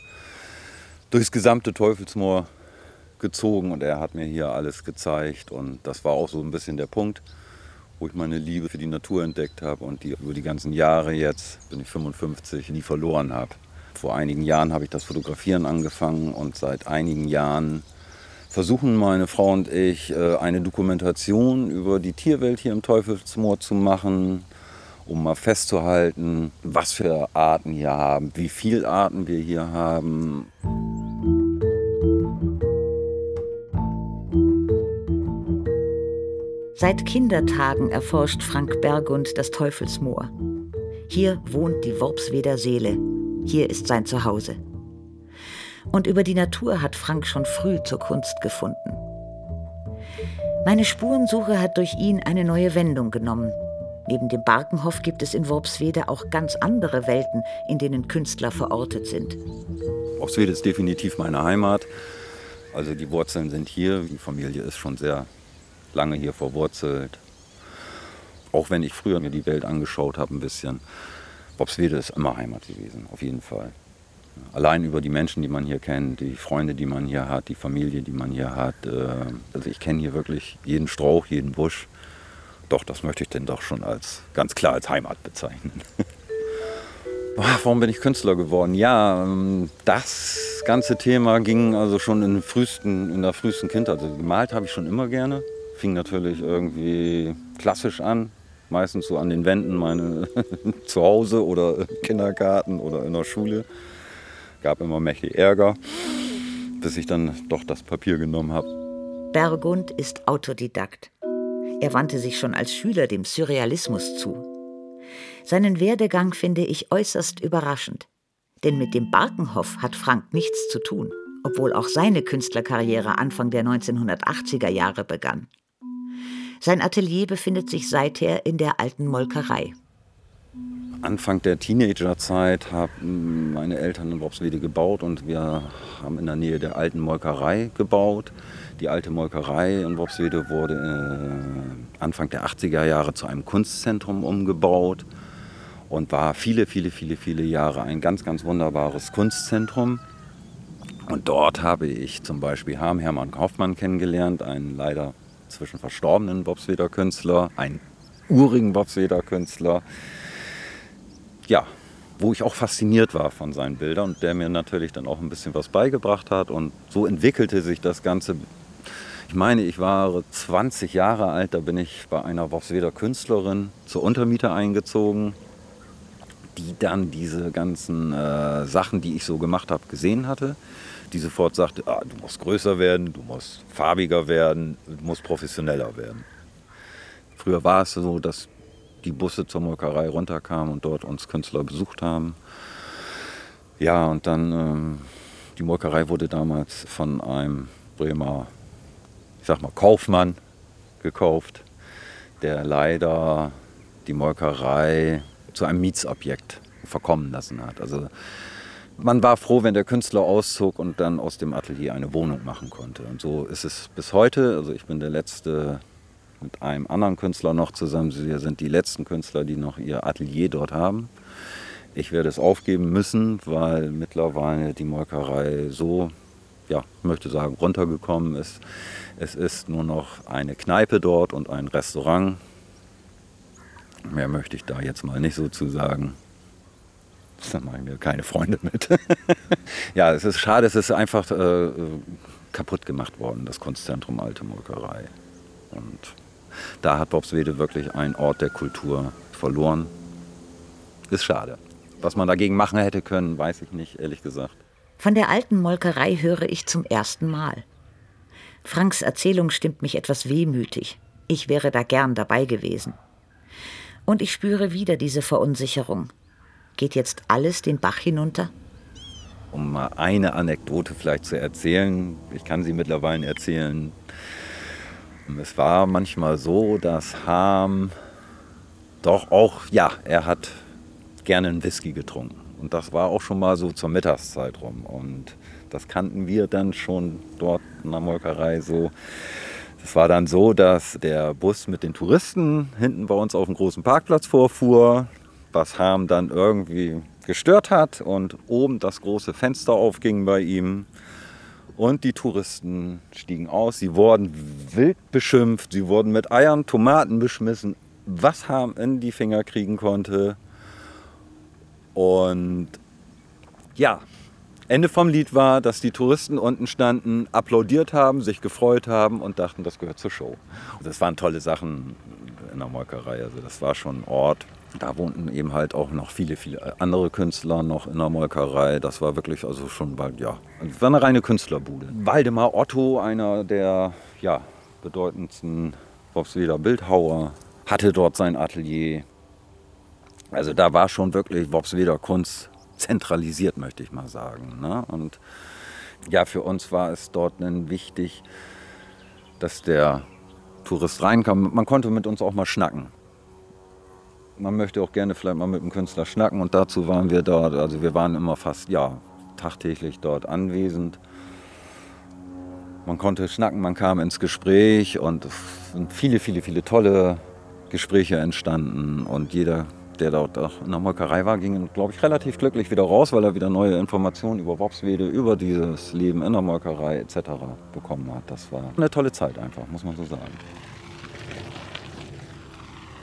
durchs gesamte Teufelsmoor gezogen und er hat mir hier alles gezeigt und das war auch so ein bisschen der Punkt, wo ich meine Liebe für die Natur entdeckt habe und die über die ganzen Jahre jetzt, bin ich 55, nie verloren habe. Vor einigen Jahren habe ich das Fotografieren angefangen und seit einigen Jahren versuchen meine Frau und ich äh, eine Dokumentation über die Tierwelt hier im Teufelsmoor zu machen, um mal festzuhalten, was für Arten hier haben, wie viele Arten wir hier haben. Seit Kindertagen erforscht Frank Bergund das Teufelsmoor. Hier wohnt die Worpsweder Seele. Hier ist sein Zuhause. Und über die Natur hat Frank schon früh zur Kunst gefunden. Meine Spurensuche hat durch ihn eine neue Wendung genommen. Neben dem Barkenhof gibt es in Worpswede auch ganz andere Welten, in denen Künstler verortet sind. Worpswede ist definitiv meine Heimat. Also die Wurzeln sind hier. Die Familie ist schon sehr lange hier verwurzelt. Auch wenn ich früher mir die Welt angeschaut habe, ein bisschen. Bobswede ist immer Heimat gewesen, auf jeden Fall. Allein über die Menschen, die man hier kennt, die Freunde, die man hier hat, die Familie, die man hier hat. Äh, also ich kenne hier wirklich jeden Strauch, jeden Busch. Doch, das möchte ich denn doch schon als ganz klar als Heimat bezeichnen. <laughs> Warum bin ich Künstler geworden? Ja, ähm, das ganze Thema ging also schon in, frühesten, in der frühesten Kindheit. Also gemalt habe ich schon immer gerne. Fing natürlich irgendwie klassisch an, meistens so an den Wänden meine <laughs> zu Hause oder Kindergarten oder in der Schule. Gab immer mächtig Ärger, bis ich dann doch das Papier genommen habe. Bergund ist Autodidakt. Er wandte sich schon als Schüler dem Surrealismus zu. Seinen Werdegang finde ich äußerst überraschend. Denn mit dem Barkenhof hat Frank nichts zu tun, obwohl auch seine Künstlerkarriere Anfang der 1980er Jahre begann. Sein Atelier befindet sich seither in der alten Molkerei. Anfang der Teenagerzeit haben meine Eltern in Worpswede gebaut und wir haben in der Nähe der alten Molkerei gebaut. Die alte Molkerei in Worpswede wurde äh, Anfang der 80er Jahre zu einem Kunstzentrum umgebaut und war viele, viele, viele, viele Jahre ein ganz, ganz wunderbares Kunstzentrum. Und dort habe ich zum Beispiel Harm Hermann Kaufmann kennengelernt, einen leider zwischen verstorbenen Bobsweder Künstler, einen urigen Bobsweder Künstler. Ja, wo ich auch fasziniert war von seinen Bildern und der mir natürlich dann auch ein bisschen was beigebracht hat. Und so entwickelte sich das Ganze. Ich meine, ich war 20 Jahre alt, da bin ich bei einer Bobsweder Künstlerin zur Untermiete eingezogen, die dann diese ganzen äh, Sachen, die ich so gemacht habe, gesehen hatte die sofort sagte, ah, du musst größer werden, du musst farbiger werden, du musst professioneller werden. Früher war es so, dass die Busse zur Molkerei runterkamen und dort uns Künstler besucht haben. Ja, und dann, ähm, die Molkerei wurde damals von einem Bremer, ich sag mal, Kaufmann gekauft, der leider die Molkerei zu einem Mietsobjekt verkommen lassen hat. Also man war froh, wenn der Künstler auszog und dann aus dem Atelier eine Wohnung machen konnte. Und so ist es bis heute. Also ich bin der letzte mit einem anderen Künstler noch zusammen. Wir sind die letzten Künstler, die noch ihr Atelier dort haben. Ich werde es aufgeben müssen, weil mittlerweile die Molkerei so, ja, ich möchte sagen, runtergekommen ist. Es ist nur noch eine Kneipe dort und ein Restaurant. Mehr möchte ich da jetzt mal nicht so zu sagen. Da mache ich mir keine Freunde mit. <laughs> ja, es ist schade, es ist einfach äh, kaputt gemacht worden, das Kunstzentrum Alte Molkerei. Und da hat Bobswede wirklich einen Ort der Kultur verloren. Ist schade. Was man dagegen machen hätte können, weiß ich nicht, ehrlich gesagt. Von der alten Molkerei höre ich zum ersten Mal. Franks Erzählung stimmt mich etwas wehmütig. Ich wäre da gern dabei gewesen. Und ich spüre wieder diese Verunsicherung. Geht jetzt alles den Bach hinunter? Um mal eine Anekdote vielleicht zu erzählen, ich kann sie mittlerweile erzählen. Es war manchmal so, dass Harm doch auch, ja, er hat gerne einen Whisky getrunken. Und das war auch schon mal so zur Mittagszeit rum. Und das kannten wir dann schon dort in der Molkerei so. Es war dann so, dass der Bus mit den Touristen hinten bei uns auf dem großen Parkplatz vorfuhr was Harm dann irgendwie gestört hat und oben das große Fenster aufging bei ihm. Und die Touristen stiegen aus. Sie wurden wild beschimpft, sie wurden mit Eiern, Tomaten beschmissen, was Ham in die Finger kriegen konnte. Und ja, Ende vom Lied war, dass die Touristen unten standen, applaudiert haben, sich gefreut haben und dachten, das gehört zur Show. Das waren tolle Sachen in der Molkerei. Also das war schon ein Ort. Da wohnten eben halt auch noch viele, viele andere Künstler noch in der Molkerei. Das war wirklich also schon bald, ja, es war eine reine Künstlerbude. Waldemar Otto, einer der ja, bedeutendsten Worpsweder Bildhauer, hatte dort sein Atelier. Also da war schon wirklich Worpsweder Kunst zentralisiert, möchte ich mal sagen. Ne? Und ja, für uns war es dort dann wichtig, dass der Tourist reinkam. Man konnte mit uns auch mal schnacken. Man möchte auch gerne vielleicht mal mit dem Künstler schnacken und dazu waren wir dort. Also wir waren immer fast, ja, tagtäglich dort anwesend. Man konnte schnacken, man kam ins Gespräch und es sind viele, viele, viele tolle Gespräche entstanden und jeder der dort in der Molkerei war, ging, glaube ich, relativ glücklich wieder raus, weil er wieder neue Informationen über Worpswede, über dieses Leben in der Molkerei etc. bekommen hat. Das war eine tolle Zeit einfach, muss man so sagen.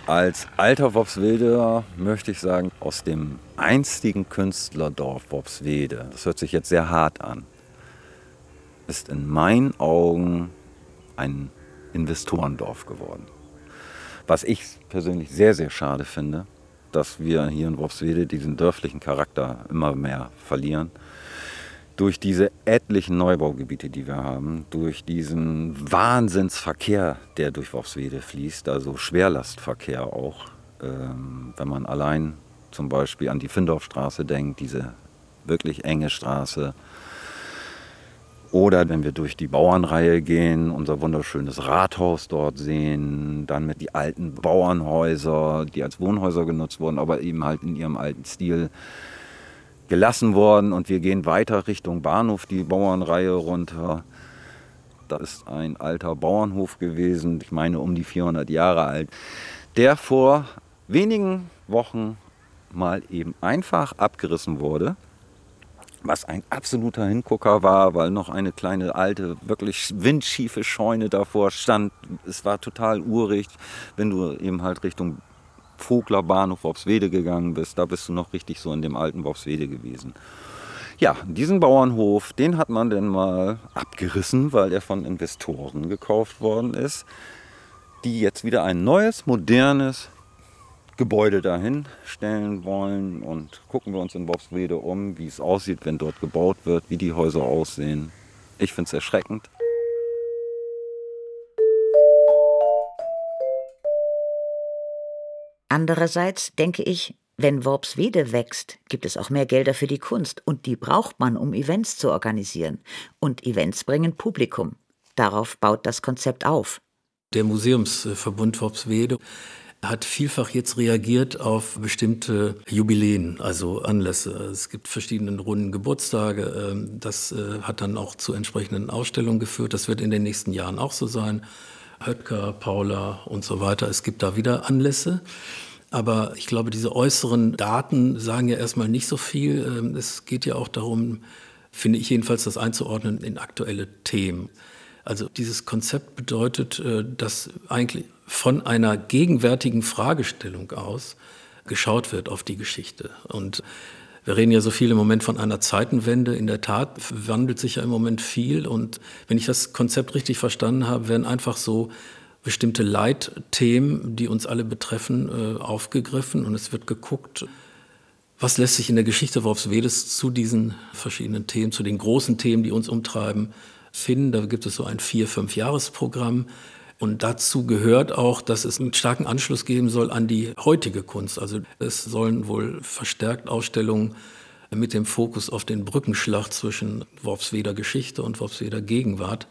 Als alter Worpsweder möchte ich sagen, aus dem einstigen Künstlerdorf Worpswede, das hört sich jetzt sehr hart an, ist in meinen Augen ein Investorendorf geworden. Was ich persönlich sehr, sehr schade finde, dass wir hier in Worpswede diesen dörflichen Charakter immer mehr verlieren. Durch diese etlichen Neubaugebiete, die wir haben, durch diesen Wahnsinnsverkehr, der durch Worpswede fließt, also Schwerlastverkehr auch, ähm, wenn man allein zum Beispiel an die Findorfstraße denkt, diese wirklich enge Straße, oder wenn wir durch die Bauernreihe gehen, unser wunderschönes Rathaus dort sehen, dann mit die alten Bauernhäuser, die als Wohnhäuser genutzt wurden, aber eben halt in ihrem alten Stil gelassen worden. Und wir gehen weiter Richtung Bahnhof, die Bauernreihe runter. Da ist ein alter Bauernhof gewesen, ich meine um die 400 Jahre alt, der vor wenigen Wochen mal eben einfach abgerissen wurde was ein absoluter Hingucker war, weil noch eine kleine alte, wirklich windschiefe Scheune davor stand. Es war total urig, wenn du eben halt Richtung Vogler Bahnhof Worpswede gegangen bist. Da bist du noch richtig so in dem alten Worpswede gewesen. Ja, diesen Bauernhof, den hat man dann mal abgerissen, weil er von Investoren gekauft worden ist, die jetzt wieder ein neues, modernes Gebäude dahin stellen wollen und gucken wir uns in Bobswede um, wie es aussieht, wenn dort gebaut wird, wie die Häuser aussehen. Ich finde es erschreckend. Andererseits denke ich, wenn Worpswede wächst, gibt es auch mehr Gelder für die Kunst und die braucht man, um Events zu organisieren. Und Events bringen Publikum. Darauf baut das Konzept auf. Der Museumsverbund Worpswede hat vielfach jetzt reagiert auf bestimmte Jubiläen, also Anlässe. Es gibt verschiedene runden Geburtstage. Ähm, das äh, hat dann auch zu entsprechenden Ausstellungen geführt. Das wird in den nächsten Jahren auch so sein. Höttger, Paula und so weiter. Es gibt da wieder Anlässe. Aber ich glaube, diese äußeren Daten sagen ja erstmal nicht so viel. Ähm, es geht ja auch darum, finde ich jedenfalls, das einzuordnen in aktuelle Themen. Also dieses Konzept bedeutet, äh, dass eigentlich von einer gegenwärtigen Fragestellung aus geschaut wird auf die Geschichte. Und wir reden ja so viel im Moment von einer Zeitenwende. In der Tat wandelt sich ja im Moment viel. Und wenn ich das Konzept richtig verstanden habe, werden einfach so bestimmte Leitthemen, die uns alle betreffen, äh, aufgegriffen. Und es wird geguckt, was lässt sich in der Geschichte Worpswedes zu diesen verschiedenen Themen, zu den großen Themen, die uns umtreiben, finden. Da gibt es so ein vier-, fünf Jahresprogramm. Und dazu gehört auch, dass es einen starken Anschluss geben soll an die heutige Kunst. Also es sollen wohl verstärkt Ausstellungen mit dem Fokus auf den Brückenschlag zwischen Worpsweder Geschichte und Worpsweder Gegenwart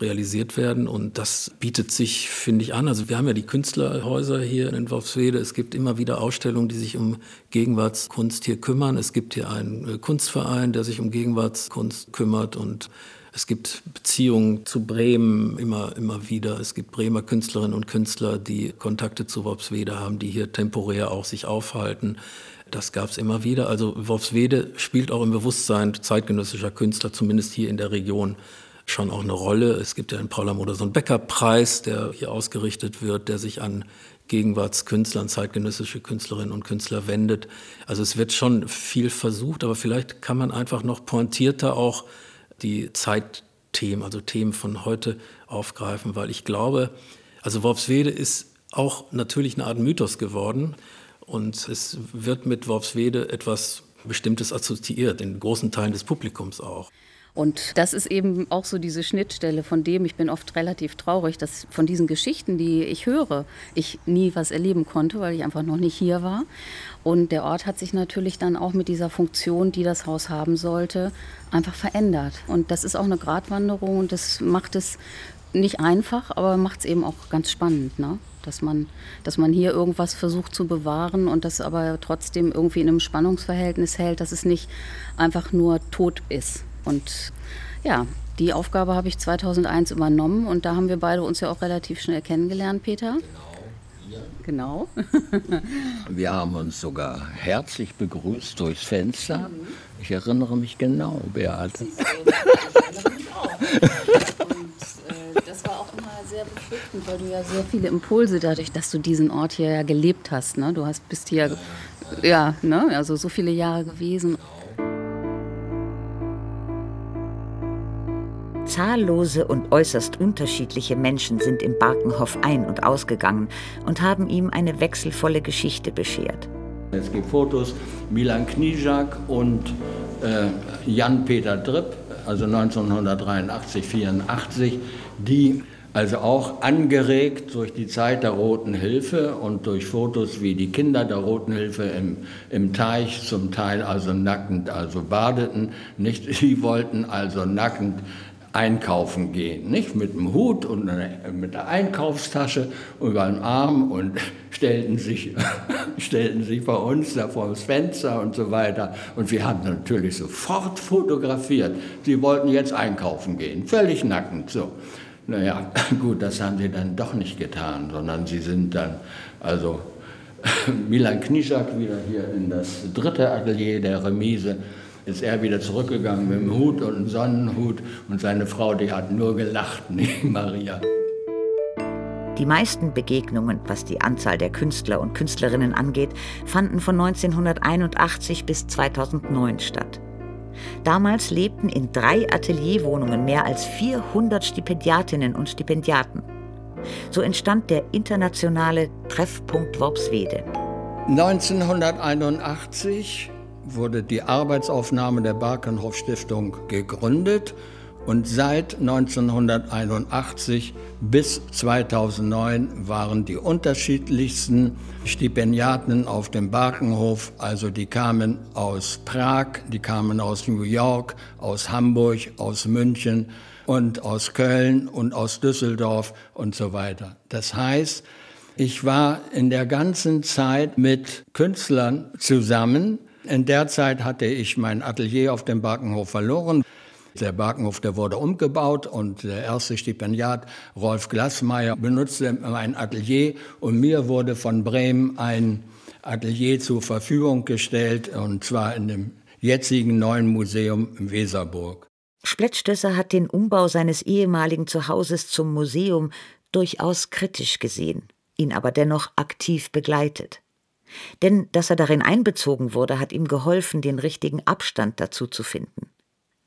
realisiert werden. Und das bietet sich, finde ich, an. Also wir haben ja die Künstlerhäuser hier in Worpswede. Es gibt immer wieder Ausstellungen, die sich um Gegenwartskunst hier kümmern. Es gibt hier einen äh, Kunstverein, der sich um Gegenwartskunst kümmert und es gibt Beziehungen zu Bremen immer, immer wieder. Es gibt Bremer Künstlerinnen und Künstler, die Kontakte zu Worpswede haben, die hier temporär auch sich aufhalten. Das gab es immer wieder. Also Worpswede spielt auch im Bewusstsein zeitgenössischer Künstler, zumindest hier in der Region, schon auch eine Rolle. Es gibt ja in Paula Moder so einen Becker-Preis, der hier ausgerichtet wird, der sich an Gegenwartskünstler, an zeitgenössische Künstlerinnen und Künstler wendet. Also es wird schon viel versucht, aber vielleicht kann man einfach noch pointierter auch die Zeitthemen, also Themen von heute aufgreifen, weil ich glaube, also Worpswede ist auch natürlich eine Art Mythos geworden und es wird mit Worpswede etwas Bestimmtes assoziiert, in großen Teilen des Publikums auch. Und das ist eben auch so diese Schnittstelle, von dem ich bin oft relativ traurig, dass von diesen Geschichten, die ich höre, ich nie was erleben konnte, weil ich einfach noch nicht hier war. Und der Ort hat sich natürlich dann auch mit dieser Funktion, die das Haus haben sollte, einfach verändert. Und das ist auch eine Gratwanderung und das macht es nicht einfach, aber macht es eben auch ganz spannend, ne? dass, man, dass man hier irgendwas versucht zu bewahren und das aber trotzdem irgendwie in einem Spannungsverhältnis hält, dass es nicht einfach nur tot ist. Und ja, die Aufgabe habe ich 2001 übernommen und da haben wir beide uns ja auch relativ schnell kennengelernt, Peter. Genau. <laughs> wir haben uns sogar herzlich begrüßt durchs Fenster. Ich erinnere mich genau, Beate. <laughs> das war auch immer sehr befruchtend, weil du ja sehr viele Impulse dadurch, dass du diesen Ort hier ja gelebt hast. Ne? Du hast bist hier ja, ne? also so viele Jahre gewesen. Zahllose und äußerst unterschiedliche Menschen sind im Barkenhof ein- und ausgegangen und haben ihm eine wechselvolle Geschichte beschert. Es gibt Fotos Milan Knižak und äh, Jan-Peter Dripp, also 1983, 84, die also auch angeregt durch die Zeit der Roten Hilfe und durch Fotos wie die Kinder der Roten Hilfe im, im Teich zum Teil also nackend also badeten. Nicht, <laughs> sie wollten also nackend einkaufen gehen, nicht mit dem Hut und mit der Einkaufstasche über den Arm und <laughs> stellten sich, <laughs> stellten sich bei uns da vor das Fenster und so weiter. Und wir haben natürlich sofort fotografiert. Sie wollten jetzt einkaufen gehen, völlig nackend so. Naja, <laughs> gut, das haben sie dann doch nicht getan, sondern sie sind dann, also Milan Knischak wieder hier in das dritte Atelier der Remise ist er wieder zurückgegangen mit dem Hut und einem Sonnenhut und seine Frau, die hat nur gelacht, <laughs> nicht Maria. Die meisten Begegnungen, was die Anzahl der Künstler und Künstlerinnen angeht, fanden von 1981 bis 2009 statt. Damals lebten in drei Atelierwohnungen mehr als 400 Stipendiatinnen und Stipendiaten. So entstand der internationale Treffpunkt Worpswede. 1981 wurde die Arbeitsaufnahme der Barkenhof Stiftung gegründet und seit 1981 bis 2009 waren die unterschiedlichsten Stipendiaten auf dem Barkenhof, also die kamen aus Prag, die kamen aus New York, aus Hamburg, aus München und aus Köln und aus Düsseldorf und so weiter. Das heißt, ich war in der ganzen Zeit mit Künstlern zusammen, in der Zeit hatte ich mein Atelier auf dem Barkenhof verloren. Der Barkenhof, der wurde umgebaut und der erste Stipendiat, Rolf Glassmeier, benutzte mein Atelier und mir wurde von Bremen ein Atelier zur Verfügung gestellt und zwar in dem jetzigen neuen Museum in Weserburg. Splettstösser hat den Umbau seines ehemaligen Zuhauses zum Museum durchaus kritisch gesehen, ihn aber dennoch aktiv begleitet. Denn dass er darin einbezogen wurde, hat ihm geholfen, den richtigen Abstand dazu zu finden.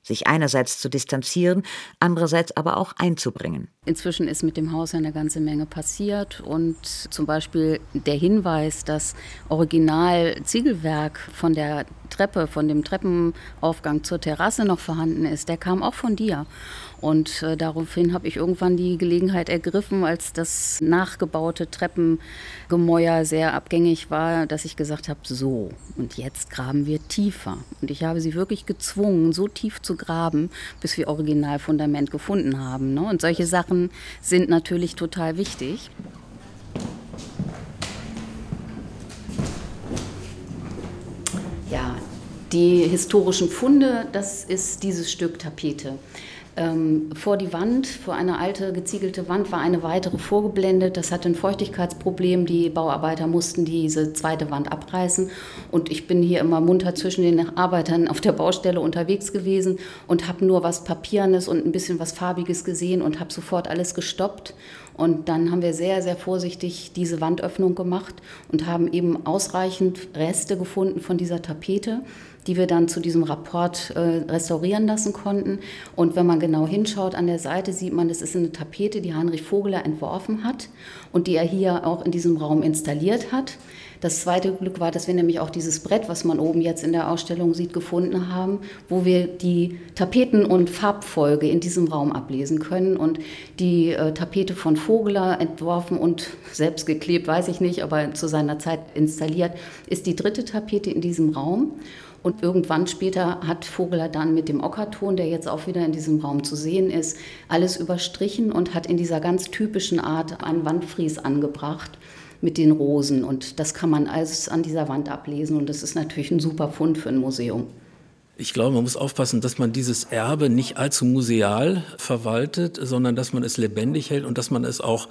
Sich einerseits zu distanzieren, andererseits aber auch einzubringen. Inzwischen ist mit dem Haus eine ganze Menge passiert und zum Beispiel der Hinweis, dass Original Ziegelwerk von der Treppe, von dem Treppenaufgang zur Terrasse noch vorhanden ist, der kam auch von dir. Und äh, daraufhin habe ich irgendwann die Gelegenheit ergriffen, als das nachgebaute Treppengemäuer sehr abgängig war, dass ich gesagt habe, so, und jetzt graben wir tiefer. Und ich habe sie wirklich gezwungen, so tief zu graben, bis wir Originalfundament gefunden haben. Ne? Und solche Sachen sind natürlich total wichtig. Ja, die historischen Funde, das ist dieses Stück Tapete. Ähm, vor die Wand, vor eine alte geziegelte Wand, war eine weitere vorgeblendet. Das hatte ein Feuchtigkeitsproblem. Die Bauarbeiter mussten diese zweite Wand abreißen. Und ich bin hier immer munter zwischen den Arbeitern auf der Baustelle unterwegs gewesen und habe nur was Papiernes und ein bisschen was Farbiges gesehen und habe sofort alles gestoppt. Und dann haben wir sehr, sehr vorsichtig diese Wandöffnung gemacht und haben eben ausreichend Reste gefunden von dieser Tapete die wir dann zu diesem Rapport äh, restaurieren lassen konnten. Und wenn man genau hinschaut an der Seite, sieht man, das ist eine Tapete, die Heinrich Vogeler entworfen hat und die er hier auch in diesem Raum installiert hat. Das zweite Glück war, dass wir nämlich auch dieses Brett, was man oben jetzt in der Ausstellung sieht, gefunden haben, wo wir die Tapeten- und Farbfolge in diesem Raum ablesen können. Und die äh, Tapete von Vogeler entworfen und selbst geklebt, weiß ich nicht, aber zu seiner Zeit installiert, ist die dritte Tapete in diesem Raum. Und irgendwann später hat Vogeler dann mit dem Ockerton, der jetzt auch wieder in diesem Raum zu sehen ist, alles überstrichen und hat in dieser ganz typischen Art einen Wandfries angebracht mit den Rosen. Und das kann man alles an dieser Wand ablesen. Und das ist natürlich ein super Fund für ein Museum. Ich glaube, man muss aufpassen, dass man dieses Erbe nicht allzu museal verwaltet, sondern dass man es lebendig hält und dass man es auch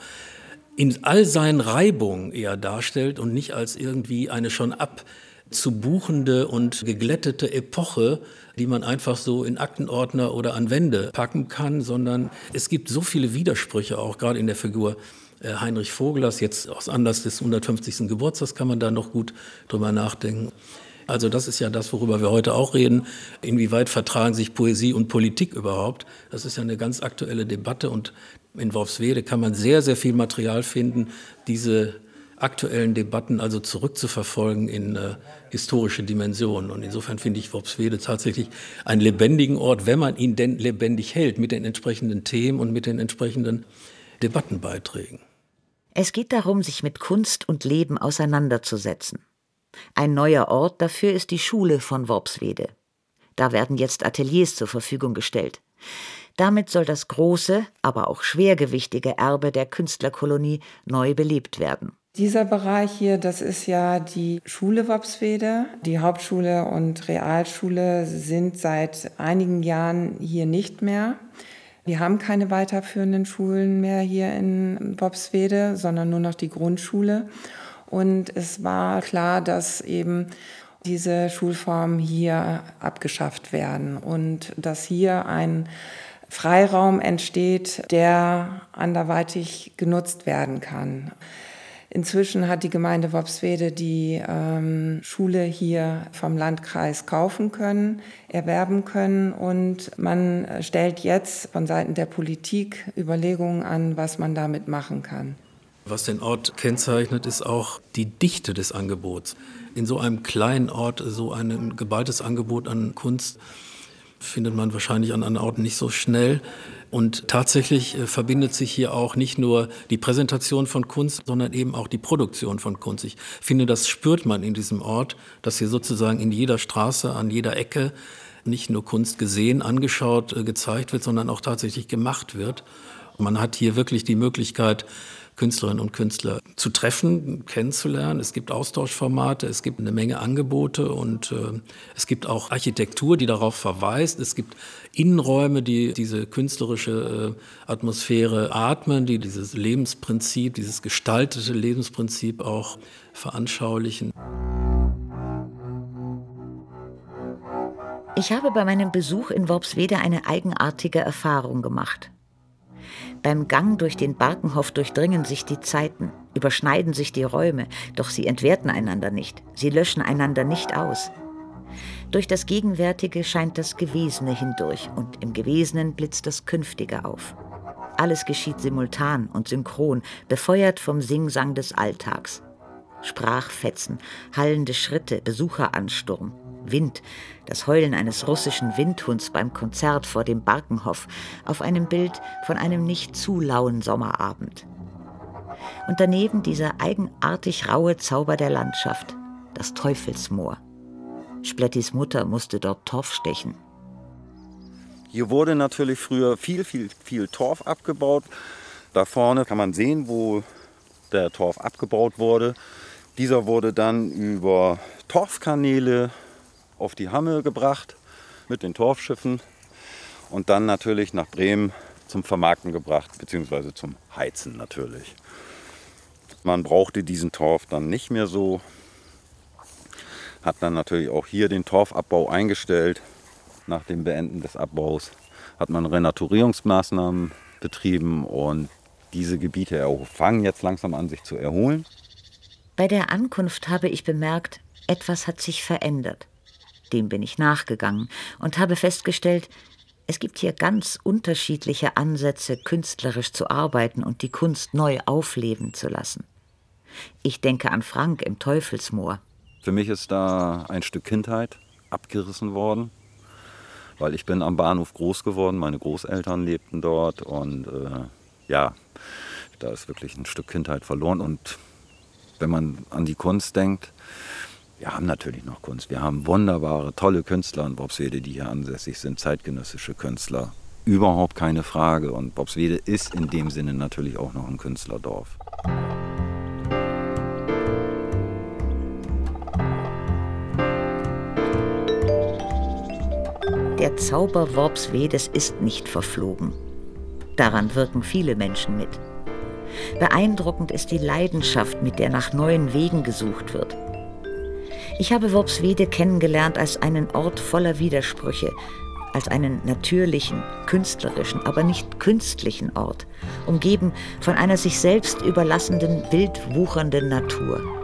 in all seinen Reibungen eher darstellt und nicht als irgendwie eine schon ab zu buchende und geglättete Epoche, die man einfach so in Aktenordner oder an Wände packen kann, sondern es gibt so viele Widersprüche, auch gerade in der Figur äh, Heinrich Vogelers, jetzt aus Anlass des 150. Geburtstags kann man da noch gut drüber nachdenken. Also das ist ja das, worüber wir heute auch reden. Inwieweit vertragen sich Poesie und Politik überhaupt? Das ist ja eine ganz aktuelle Debatte und in Worpswede kann man sehr, sehr viel Material finden, diese aktuellen Debatten also zurückzuverfolgen in äh, historische Dimensionen. Und insofern finde ich Worpswede tatsächlich einen lebendigen Ort, wenn man ihn denn lebendig hält, mit den entsprechenden Themen und mit den entsprechenden Debattenbeiträgen. Es geht darum, sich mit Kunst und Leben auseinanderzusetzen. Ein neuer Ort dafür ist die Schule von Worpswede. Da werden jetzt Ateliers zur Verfügung gestellt. Damit soll das große, aber auch schwergewichtige Erbe der Künstlerkolonie neu belebt werden. Dieser Bereich hier, das ist ja die Schule Wopswede. Die Hauptschule und Realschule sind seit einigen Jahren hier nicht mehr. Wir haben keine weiterführenden Schulen mehr hier in Wopswede, sondern nur noch die Grundschule. Und es war klar, dass eben diese Schulformen hier abgeschafft werden und dass hier ein Freiraum entsteht, der anderweitig genutzt werden kann. Inzwischen hat die Gemeinde Wopswede die ähm, Schule hier vom Landkreis kaufen können, erwerben können und man stellt jetzt von Seiten der Politik Überlegungen an, was man damit machen kann. Was den Ort kennzeichnet, ist auch die Dichte des Angebots. In so einem kleinen Ort so ein geballtes Angebot an Kunst findet man wahrscheinlich an anderen Orten nicht so schnell. Und tatsächlich äh, verbindet sich hier auch nicht nur die Präsentation von Kunst, sondern eben auch die Produktion von Kunst. Ich finde, das spürt man in diesem Ort, dass hier sozusagen in jeder Straße, an jeder Ecke nicht nur Kunst gesehen, angeschaut, äh, gezeigt wird, sondern auch tatsächlich gemacht wird. Man hat hier wirklich die Möglichkeit, Künstlerinnen und Künstler zu treffen, kennenzulernen. Es gibt Austauschformate, es gibt eine Menge Angebote und äh, es gibt auch Architektur, die darauf verweist. Es gibt Innenräume, die diese künstlerische äh, Atmosphäre atmen, die dieses Lebensprinzip, dieses gestaltete Lebensprinzip auch veranschaulichen. Ich habe bei meinem Besuch in Worpswede eine eigenartige Erfahrung gemacht. Beim Gang durch den Barkenhof durchdringen sich die Zeiten, überschneiden sich die Räume, doch sie entwerten einander nicht, sie löschen einander nicht aus. Durch das Gegenwärtige scheint das Gewesene hindurch und im Gewesenen blitzt das Künftige auf. Alles geschieht simultan und synchron, befeuert vom Singsang des Alltags. Sprachfetzen, hallende Schritte, Besucheransturm, Wind, das Heulen eines russischen Windhunds beim Konzert vor dem Barkenhof auf einem Bild von einem nicht zu lauen Sommerabend. Und daneben dieser eigenartig raue Zauber der Landschaft, das Teufelsmoor. Splettis Mutter musste dort Torf stechen. Hier wurde natürlich früher viel, viel, viel Torf abgebaut. Da vorne kann man sehen, wo der Torf abgebaut wurde. Dieser wurde dann über Torfkanäle auf die Hamme gebracht mit den Torfschiffen. und dann natürlich nach Bremen zum Vermarkten gebracht, beziehungsweise zum Heizen natürlich. Man brauchte diesen Torf dann nicht mehr so, hat dann natürlich auch hier den Torfabbau eingestellt. Nach dem Beenden des Abbaus hat man Renaturierungsmaßnahmen betrieben und diese Gebiete fangen jetzt langsam an, sich zu erholen. Bei der Ankunft habe ich bemerkt, etwas hat sich verändert. Dem bin ich nachgegangen und habe festgestellt, es gibt hier ganz unterschiedliche Ansätze, künstlerisch zu arbeiten und die Kunst neu aufleben zu lassen. Ich denke an Frank im Teufelsmoor. Für mich ist da ein Stück Kindheit abgerissen worden, weil ich bin am Bahnhof groß geworden, meine Großeltern lebten dort und äh, ja, da ist wirklich ein Stück Kindheit verloren und wenn man an die Kunst denkt, wir haben natürlich noch Kunst. Wir haben wunderbare, tolle Künstler in Bobswede, die hier ansässig sind, zeitgenössische Künstler. Überhaupt keine Frage. Und Bobswede ist in dem Sinne natürlich auch noch ein Künstlerdorf. Der Zauber Worpswedes ist nicht verflogen. Daran wirken viele Menschen mit. Beeindruckend ist die Leidenschaft, mit der nach neuen Wegen gesucht wird. Ich habe Worpswede kennengelernt als einen Ort voller Widersprüche, als einen natürlichen, künstlerischen, aber nicht künstlichen Ort, umgeben von einer sich selbst überlassenden, wild wuchernden Natur.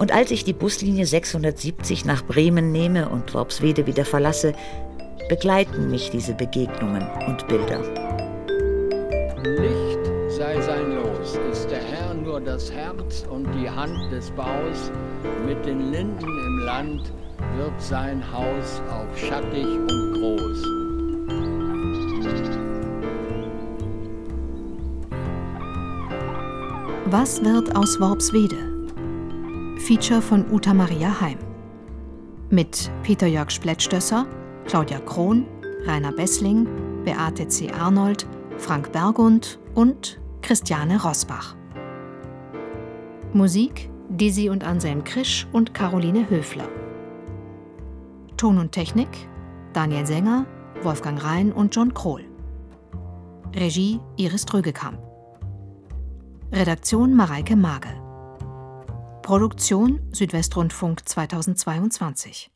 Und als ich die Buslinie 670 nach Bremen nehme und Worpswede wieder verlasse, begleiten mich diese Begegnungen und Bilder. Licht sei sein Los, ist der Herr nur das Herz und die Hand des Baus, mit den Linden im Land wird sein Haus auch schattig und groß. Was wird aus Worpswede? Feature von Uta Maria Heim. Mit Peter Jörg Splettstösser, Claudia Krohn, Rainer Bessling, Beate C. Arnold, Frank Bergund und Christiane Rosbach. Musik Dizzy und Anselm Krisch und Caroline Höfler. Ton und Technik Daniel Sänger, Wolfgang Rhein und John Krohl. Regie Iris Drögekamp. Redaktion Mareike Mage. Produktion Südwestrundfunk 2022.